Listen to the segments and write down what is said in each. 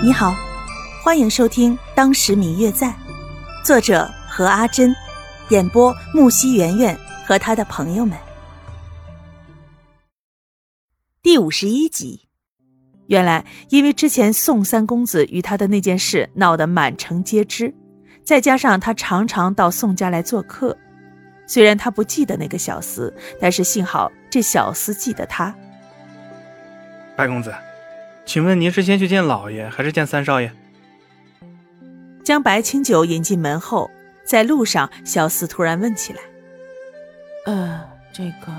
你好，欢迎收听《当时明月在》，作者何阿珍，演播木西圆圆和他的朋友们。第五十一集，原来因为之前宋三公子与他的那件事闹得满城皆知，再加上他常常到宋家来做客，虽然他不记得那个小厮，但是幸好这小厮记得他。白公子。请问您是先去见老爷，还是见三少爷？将白清九引进门后，在路上，小四突然问起来：“呃，这个，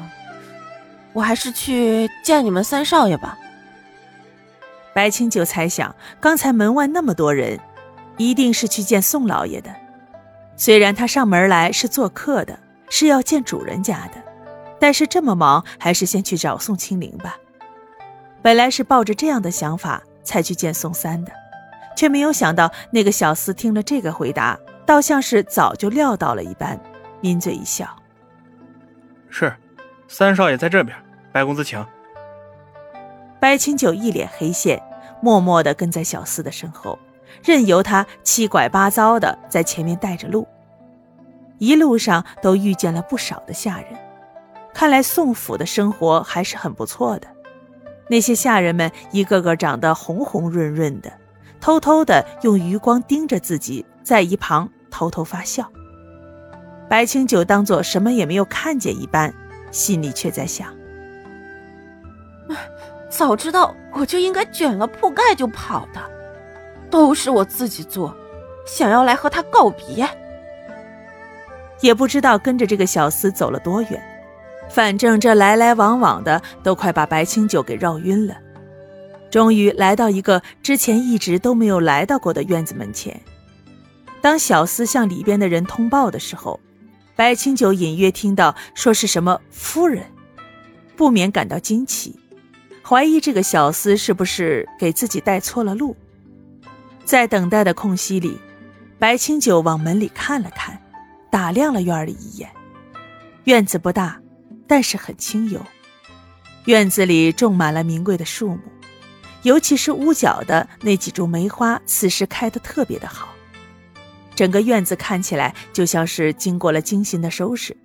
我还是去见你们三少爷吧。”白清九猜想，刚才门外那么多人，一定是去见宋老爷的。虽然他上门来是做客的，是要见主人家的，但是这么忙，还是先去找宋清灵吧。本来是抱着这样的想法才去见宋三的，却没有想到那个小厮听了这个回答，倒像是早就料到了一般，抿嘴一笑：“是，三少爷在这边，白公子请。”白清九一脸黑线，默默地跟在小厮的身后，任由他七拐八糟的在前面带着路。一路上都遇见了不少的下人，看来宋府的生活还是很不错的。那些下人们一个个长得红红润润的，偷偷的用余光盯着自己，在一旁偷偷发笑。白清九当做什么也没有看见一般，心里却在想：早知道我就应该卷了铺盖就跑的，都是我自己做，想要来和他告别。也不知道跟着这个小厮走了多远。反正这来来往往的都快把白清九给绕晕了，终于来到一个之前一直都没有来到过的院子门前。当小厮向里边的人通报的时候，白清九隐约听到说是什么夫人，不免感到惊奇，怀疑这个小厮是不是给自己带错了路。在等待的空隙里，白清九往门里看了看，打量了院里一眼，院子不大。但是很清幽，院子里种满了名贵的树木，尤其是屋角的那几株梅花，此时开得特别的好。整个院子看起来就像是经过了精心的收拾。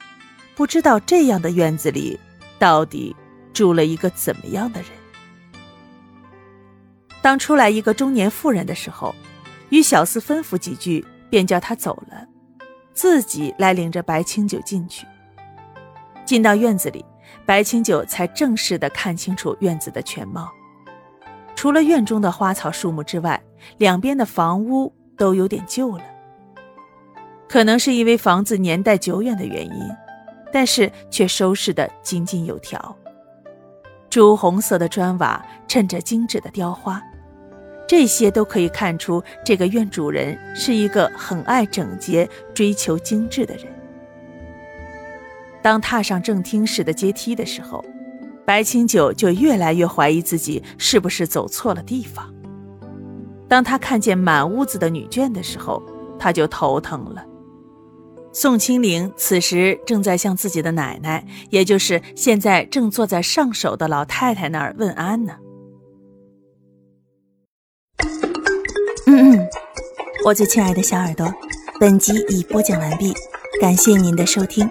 不知道这样的院子里，到底住了一个怎么样的人？当出来一个中年妇人的时候，与小厮吩咐几句，便叫他走了，自己来领着白清酒进去。进到院子里，白清九才正式的看清楚院子的全貌。除了院中的花草树木之外，两边的房屋都有点旧了。可能是因为房子年代久远的原因，但是却收拾的井井有条。朱红色的砖瓦衬着精致的雕花，这些都可以看出这个院主人是一个很爱整洁、追求精致的人。当踏上正厅时的阶梯的时候，白清九就越来越怀疑自己是不是走错了地方。当他看见满屋子的女眷的时候，他就头疼了。宋清灵此时正在向自己的奶奶，也就是现在正坐在上首的老太太那儿问安呢。嗯嗯，我最亲爱的小耳朵，本集已播讲完毕，感谢您的收听。